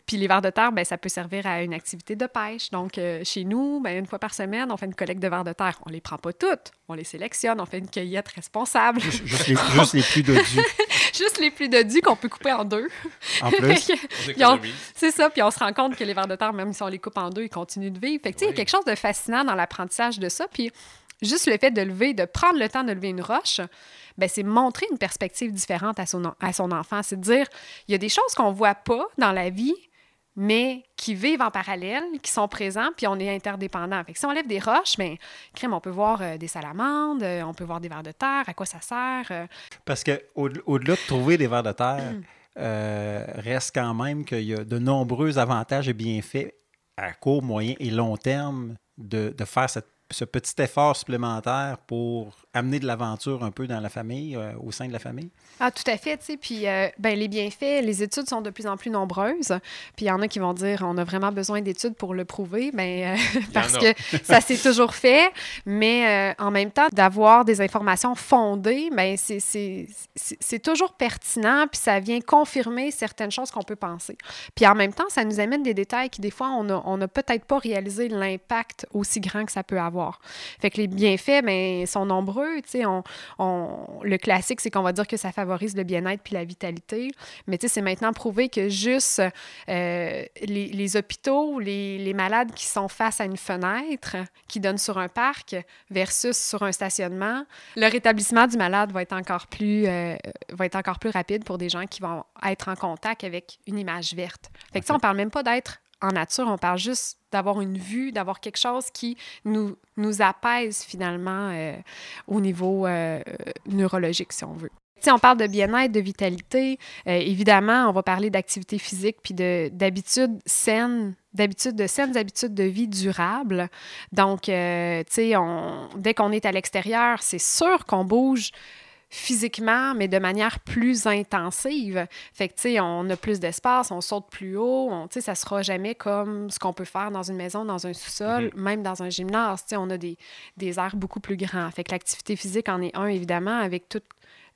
puis les vers de terre, ben, ça peut servir à une activité de pêche. Donc, euh, chez nous, ben, une fois par semaine, on fait une collecte de vers de terre. On les prend pas toutes, on les sélectionne, on fait une cueillette responsable. Juste, juste les, juste les plus dodus. *laughs* Juste les plus dodus qu'on peut couper en deux. En plus, *laughs* c'est ça, puis on se rend compte que les vers de terre, même si on les coupe en deux, ils continuent de vivre. Fait que, tu sais, il y a quelque chose de fascinant dans l'apprentissage de ça. Puis juste le fait de lever, de prendre le temps de lever une roche, c'est montrer une perspective différente à son, à son enfant. C'est dire, il y a des choses qu'on voit pas dans la vie, mais qui vivent en parallèle, qui sont présents, puis on est interdépendants. Fait si on lève des roches, ben, crème, on peut voir euh, des salamandres, euh, on peut voir des vers de terre, à quoi ça sert. euh, parce que au- au-delà de trouver des vers de terre, *clears throat* reste quand même qu'il y a de nombreux avantages et bienfaits à court, moyen et long terme de, de faire ce petit effort supplémentaire pour amener de l'aventure un peu dans la famille, euh, au sein de la famille? Ah, tout à fait, tu sais. Puis, euh, ben, les bienfaits, les études sont de plus en plus nombreuses. Puis, il y en a qui vont dire, on a vraiment besoin d'études pour le prouver. Ben, euh, *laughs* parce que ça s'est toujours fait. Mais euh, en même temps, d'avoir des informations fondées, ben, c'est toujours pertinent. Puis, ça vient confirmer certaines choses qu'on peut penser. Puis, en même temps, ça nous amène des détails qui, des fois, on n'a on a peut-être pas réalisé l'impact aussi grand que ça peut avoir. Fait que les bienfaits, ben, sont nombreux. On, on- le classique, c'est qu'on va dire que ça favorise le bien-être puis la vitalité. Mais c'est maintenant prouvé que juste euh, les, les hôpitaux, les, les malades qui sont face à une fenêtre qui donne sur un parc versus sur un stationnement, le rétablissement du malade va être encore plus, euh, va être encore plus rapide pour des gens qui vont être en contact avec une image verte. Fait que ça, on parle même pas d'être en nature, on parle juste d'avoir une vue, d'avoir quelque chose qui nous, nous apaise finalement euh, au niveau euh, neurologique, si on veut. Tu sais, on parle de bien-être, de vitalité. Euh, évidemment, on va parler d'activité physique puis de- d'habitudes saines, d'habitudes de saines habitudes de vie durables. Donc, dès qu'on est à l'extérieur, c'est sûr qu'on bouge physiquement, mais de manière plus intensive. Fait que, tu sais, on a plus d'espace, on saute plus haut, tu sais, ça sera jamais comme ce qu'on peut faire dans une maison, dans un sous-sol, même dans un gymnase. Tu sais, on a des, des airs beaucoup plus grands. Fait que l'activité physique en est un, évidemment, avec tous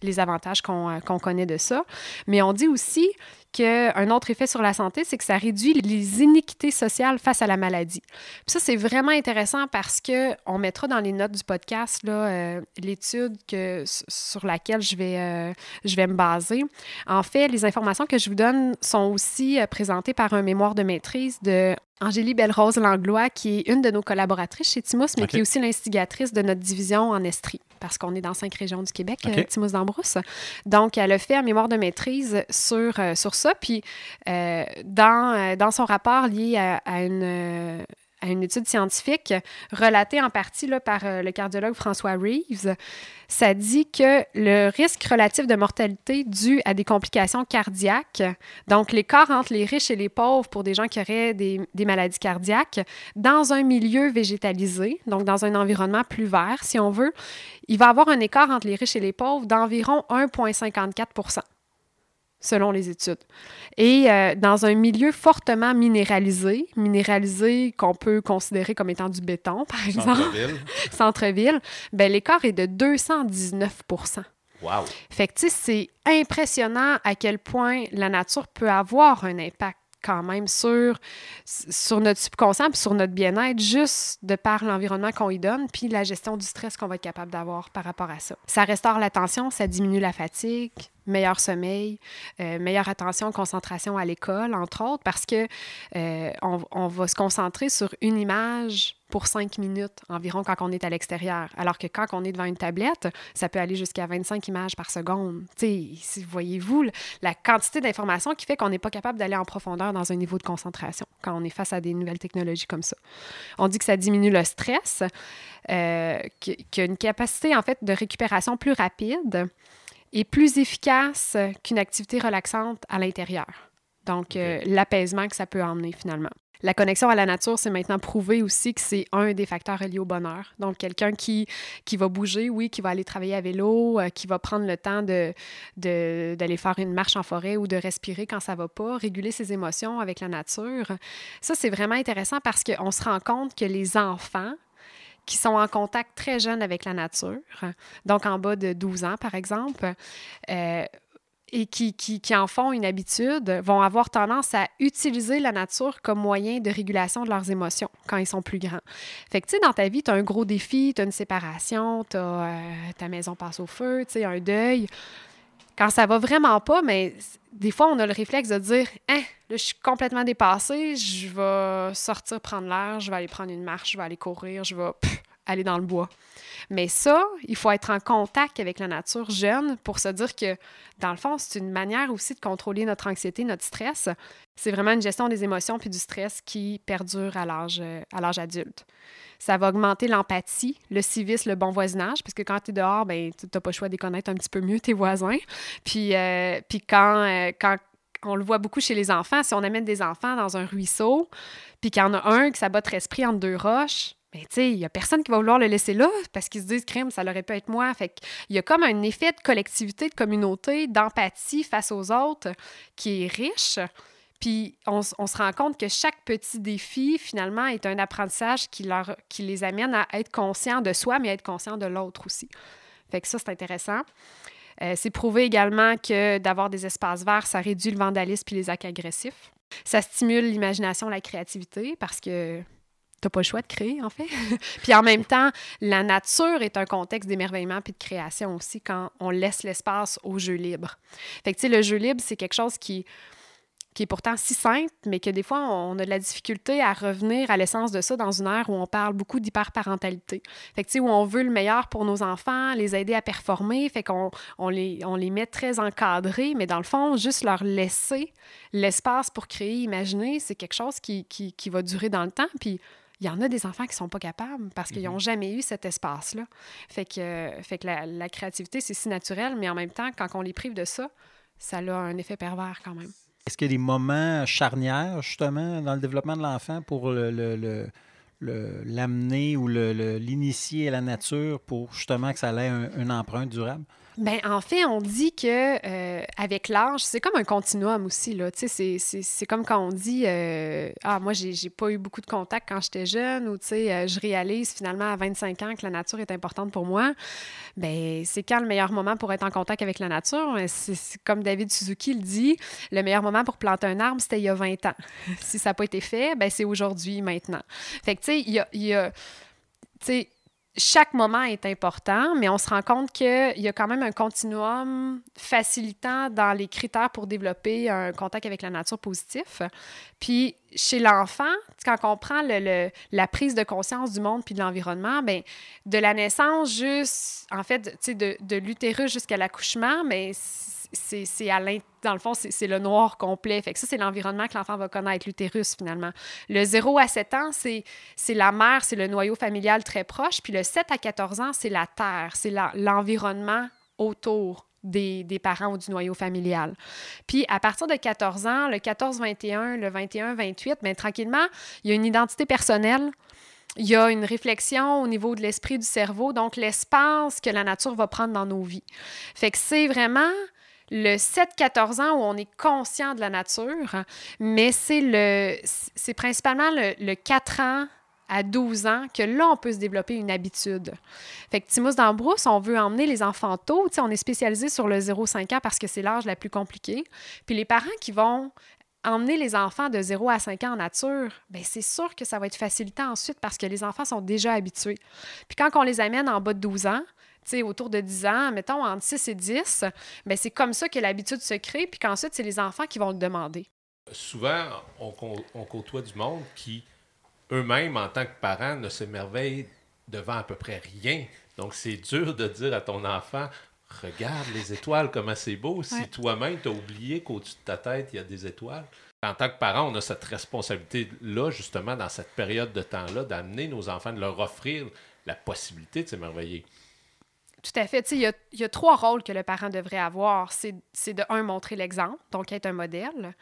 les avantages qu'on euh, qu'on connaît de ça. Mais on dit aussi qu'un autre effet sur la santé, c'est que ça réduit les iniquités sociales face à la maladie. Ça, c'est vraiment intéressant parce que on mettra dans les notes du podcast euh, l'étude sur laquelle je vais, euh, je vais me baser. En fait, les informations que je vous donne sont aussi euh, présentées par un mémoire de maîtrise de Angélie Belle-Rose Langlois, qui est une de nos collaboratrices chez Timos, mais qui est aussi l'instigatrice de notre division en Estrie, parce qu'on est dans cinq régions du Québec, OK. euh, Timos d'Ambrousse. Donc, elle a fait un mémoire de maîtrise sur, euh, sur ça. Puis, euh, dans, dans son rapport lié à, à une, à une étude scientifique relatée en partie là, par euh, le cardiologue François Reeves, ça dit que le risque relatif de mortalité dû à des complications cardiaques, donc l'écart entre les riches et les pauvres pour des gens qui auraient des, des maladies cardiaques, dans un milieu végétalisé, donc dans un environnement plus vert, si on veut, il va avoir un écart entre les riches et les pauvres d'environ 1,54 selon les études. Et euh, dans un milieu fortement minéralisé, minéralisé qu'on peut considérer comme étant du béton, *laughs* par exemple, Centre-ville. *laughs* centre-ville, ben, l'écart est de 219% Wow. Fait que, tu sais, c'est impressionnant à quel point la nature peut avoir un impact quand même sur, sur notre subconscient puis sur notre bien-être, juste de par l'environnement qu'on y donne, puis la gestion du stress qu'on va être capable d'avoir par rapport à ça. Ça restaure l'attention, ça diminue la fatigue, meilleur sommeil, euh, meilleure attention, concentration à l'école, entre autres, parce que euh, on, va se concentrer sur une image pour cinq minutes environ quand on est à l'extérieur. Alors que quand on est devant une tablette, ça peut aller jusqu'à 25 images par seconde. Voyez-vous la quantité d'informations qui fait qu'on n'est pas capable d'aller en profondeur dans un niveau de concentration quand on est face à des nouvelles technologies comme ça. On dit que ça diminue le stress, euh, qu'il y a une capacité en fait de récupération plus rapide et plus efficace qu'une activité relaxante à l'intérieur. Donc, euh, l'apaisement que ça peut emmener finalement. La connexion à la nature, c'est maintenant prouvé aussi que c'est un des facteurs liés au bonheur. Donc, quelqu'un qui, qui va bouger, oui, qui va aller travailler à vélo, euh, qui va prendre le temps de, d'aller faire une marche en forêt ou de respirer quand ça va pas, réguler ses émotions avec la nature. Ça, c'est vraiment intéressant parce qu'on se rend compte que les enfants, qui sont en contact très jeunes avec la nature, donc en bas de 12 ans par exemple, euh, et qui, qui, qui, en font une habitude, vont avoir tendance à utiliser la nature comme moyen de régulation de leurs émotions quand ils sont plus grands. Fait que, tu sais, dans ta vie, tu as un gros défi, tu as une séparation, as euh, ta maison passe au feu, tu sais, un deuil. Quand ça va vraiment pas, mais des fois, on a le réflexe de dire Hein, là, je suis complètement dépassée, je vais sortir prendre l'air, je vais aller prendre une marche, je vais aller courir, je vais aller dans le bois. Mais ça, il faut être en contact avec la nature jeune pour se dire que, dans le fond, c'est une manière aussi de contrôler notre anxiété, notre stress. C'est vraiment une gestion des émotions puis du stress qui perdure à l'âge, l'âge adulte. Ça va augmenter l'empathie, le civisme, le bon voisinage, parce que quand tu es dehors, ben, tu n'as pas le choix de connaître un petit peu mieux tes voisins. Puis, euh, puis quand, euh, quand on le voit beaucoup chez les enfants, si on amène des enfants dans un ruisseau, puis qu'il y en a un qui s'abat esprit entre deux roches, mais tu sais, il n'y a personne qui va vouloir le laisser là parce qu'ils se disent, crime, ça aurait pu être moi. Fait qu'il y a comme un effet de collectivité, de communauté, d'empathie face aux autres qui est riche. Puis on, se rend compte que chaque petit défi, finalement, est un apprentissage qui, leur, qui les amène à être conscients de soi, mais à être conscients de l'autre aussi. Fait que ça, c'est intéressant. Euh, c'est prouvé également que d'avoir des espaces verts, ça réduit le vandalisme et les actes agressifs. Ça stimule l'imagination, la créativité, parce que n'as pas le choix de créer, en fait. *laughs* puis en même temps, la nature est un contexte d'émerveillement puis de création aussi quand on laisse l'espace au jeu libre. Fait que, tu sais, le jeu libre, c'est quelque chose qui, qui est pourtant si simple, mais que des fois, on a de la difficulté à revenir à l'essence de ça dans une ère où on parle beaucoup d'hyperparentalité. Fait que, tu sais, où on veut le meilleur pour nos enfants, les aider à performer, fait qu'on on les, on les met très encadrés, mais dans le fond, juste leur laisser l'espace pour créer, imaginer, c'est quelque chose qui, qui, qui va durer dans le temps, puis il y en a des enfants qui sont pas capables parce qu'ils n'ont mhm. jamais eu cet espace-là. Fait que, fait que la, créativité, c'est si naturel, mais en même temps, quand on les prive de ça, ça a un effet pervers quand même. Est-ce qu'il y a des moments charnières, justement, dans le développement de l'enfant pour le, l'amener ou l'initier à la nature pour justement que ça ait une empreinte durable? Bien, en fait, on dit que euh, avec l'âge, c'est comme un continuum aussi. Là. C'est, comme quand on dit euh, Ah, moi, j'ai, j'ai pas eu beaucoup de contact quand j'étais jeune, ou euh, je réalise finalement à 25 ans que la nature est importante pour moi. Bien, c'est quand le meilleur moment pour être en contact avec la nature? C'est, comme David Suzuki le dit, le meilleur moment pour planter un arbre, c'était il y a 20 ans. *laughs* si ça n'a pas été fait, ben c'est aujourd'hui, maintenant. Fait que, tu sais, il. Y a chaque moment est important, mais on se rend compte qu'il y a quand même un continuum facilitant dans les critères pour développer un contact avec la nature positif. Puis chez l'enfant, quand on prend la prise de conscience du monde puis de l'environnement, bien, de la naissance juste, en fait, de, de l'utérus jusqu'à l'accouchement, mais c'est dans le fond, c'est le noir complet. Fait que ça, c'est l'environnement que l'enfant va connaître, l'utérus finalement. Le 0 à 7 ans, c'est la mère, c'est le noyau familial très proche. Puis le 7 à 14 ans, c'est la terre, c'est l'environnement autour des, des, parents ou du noyau familial. Puis à partir de 14 ans, le 14-21, le 21-28, bien tranquillement, il y a une identité personnelle. Il y a une réflexion au niveau de l'esprit du cerveau, donc l'espace que la nature va prendre dans nos vies. Fait que c'est vraiment le 7-14 ans où on est conscient de la nature, mais c'est le c'est principalement le, 4 ans à 12 ans que là, on peut se développer une habitude. Fait que Timus dans Brousse, on veut emmener les enfants tôt. on est spécialisé sur le 0-5 ans parce que c'est l'âge la plus compliquée. Puis les parents qui vont emmener les enfants de 0 à 5 ans en nature, bien, c'est sûr que ça va être facilitant ensuite parce que les enfants sont déjà habitués. Puis quand on les amène en bas de 12 ans, autour de 10 ans, mettons entre 6 et 10, mais c'est comme ça que l'habitude se crée, puis qu'ensuite, c'est les enfants qui vont le demander. Souvent, on, côtoie du monde qui, eux-mêmes, en tant que parents, ne s'émerveillent devant à peu près rien. Donc, c'est dur de dire à ton enfant, regarde les étoiles, comment c'est beau, si toi-même, tu as oublié qu'au-dessus de ta tête, il y a des étoiles. En tant que parents, on a cette responsabilité-là, justement, dans cette période de temps-là, d'amener nos enfants, de leur offrir la possibilité de s'émerveiller. Tout à fait. Il y a, y a, trois rôles que le parent devrait avoir. C'est de, un, montrer l'exemple, donc être un modèle.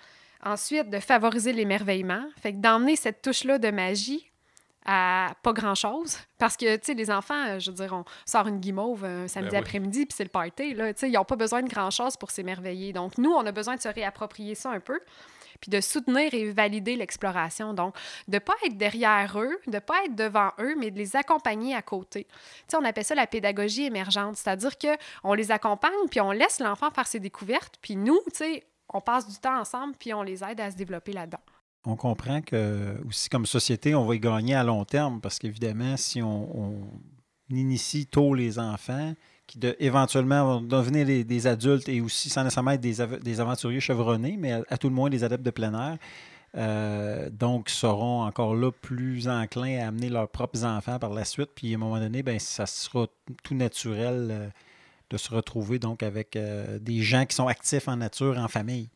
Ensuite, de favoriser l'émerveillement. Fait que d'emmener cette touche-là de magie à pas grand-chose. Parce que, tu sais, les enfants, je veux dire, on sort une guimauve un samedi Ben oui. après-midi, puis c'est le party, là. Tu sais, ils n'ont pas besoin de grand-chose pour s'émerveiller. Donc, nous, on a besoin de se réapproprier ça un peu, puis de soutenir et valider l'exploration. Donc, de pas être derrière eux, de pas être devant eux, mais de les accompagner à côté. Tu sais, on appelle ça la pédagogie émergente, c'est-à-dire que on les accompagne, puis on laisse l'enfant faire ses découvertes, puis nous, tu on passe du temps ensemble, puis on les aide à se développer là-dedans. On comprend que, aussi comme société, on va y gagner à long terme parce qu'évidemment, si on initie tôt les enfants, qui éventuellement vont devenir des, adultes et aussi sans nécessairement être des, des aventuriers chevronnés, mais à, à tout le moins des adeptes de plein air, euh, donc seront encore là plus enclins à amener leurs propres enfants par la suite. Puis à un moment donné, ben, ça sera tout naturel euh, de se retrouver donc avec euh, des gens qui sont actifs en nature, en famille.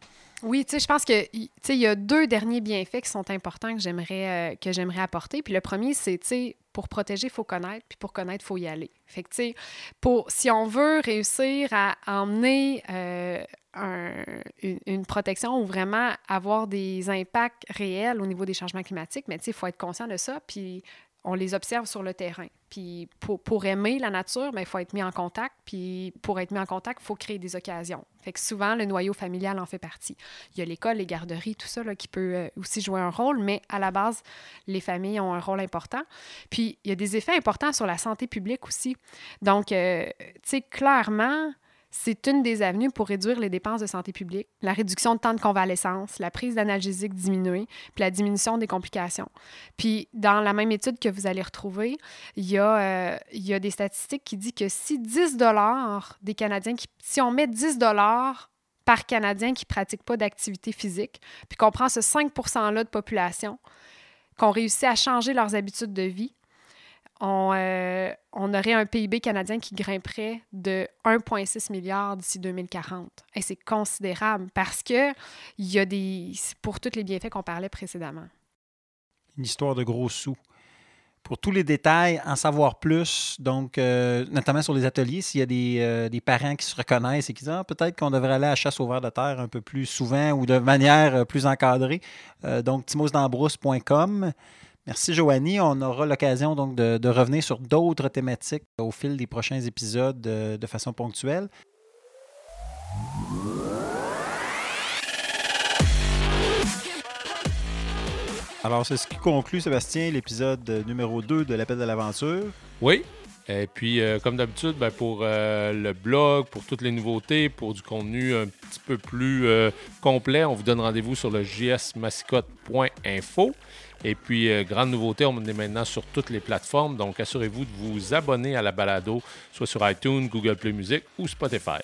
Oui, tu sais, je pense que tu sais, il y a deux derniers bienfaits qui sont importants que j'aimerais euh, que j'aimerais apporter. Puis le premier, c'est tu sais, pour protéger, il faut connaître, puis pour connaître, il faut y aller. Fait que tu sais, pour si on veut réussir à emmener euh, un- une, une protection ou vraiment avoir des impacts réels au niveau des changements climatiques, mais tu sais, il faut être conscient de ça, puis on les observe sur le terrain. Puis pour, pour aimer la nature, ben, il faut être mis en contact. Puis pour être mis en contact, il faut créer des occasions. Fait que souvent, le noyau familial en fait partie. Il y a l'école, les garderies, tout ça là, qui peut euh, aussi jouer un rôle, mais à la base, les familles ont un rôle important. Puis il y a des effets importants sur la santé publique aussi. Donc, euh, tu sais, clairement, c'est une des avenues pour réduire les dépenses de santé publique, la réduction de temps de convalescence, la prise d'analgésiques diminuée, puis la diminution des complications. Puis, dans la même étude que vous allez retrouver, il y a, euh, il y a des statistiques qui disent que si 10 des Canadiens, si on met 10 par Canadien qui ne pratique pas d'activité physique, puis qu'on prend ce 5 %-là de population, qu'on réussit à changer leurs habitudes de vie, on, euh, on aurait un PIB canadien qui grimperait de 1,6 milliard d'ici 2040. Et c'est considérable parce que il y a des. pour tous les bienfaits qu'on parlait précédemment. une histoire de gros sous. Pour tous les détails, en savoir plus, donc euh, notamment sur les ateliers, s'il y a des, euh, parents qui se reconnaissent et qui disent ah, peut-être qu'on devrait aller à la chasse au ver de terre un peu plus souvent ou de manière plus encadrée, donc timosdambrousse.com. Merci Joanie. On aura l'occasion donc de, revenir sur d'autres thématiques au fil des prochains épisodes de, de façon ponctuelle. Alors, c'est ce qui conclut, Sébastien, l'épisode numéro 2 de l'Appel de l'Aventure. Oui. Et puis, euh, comme d'habitude, ben, pour euh, le blog, pour toutes les nouveautés, pour du contenu un petit peu plus euh, complet, on vous donne rendez-vous sur le jsmascotte.info. Et puis, euh, grande nouveauté, on est maintenant sur toutes les plateformes. Donc, assurez-vous de vous abonner à la balado, soit sur iTunes, Google Play Music ou Spotify.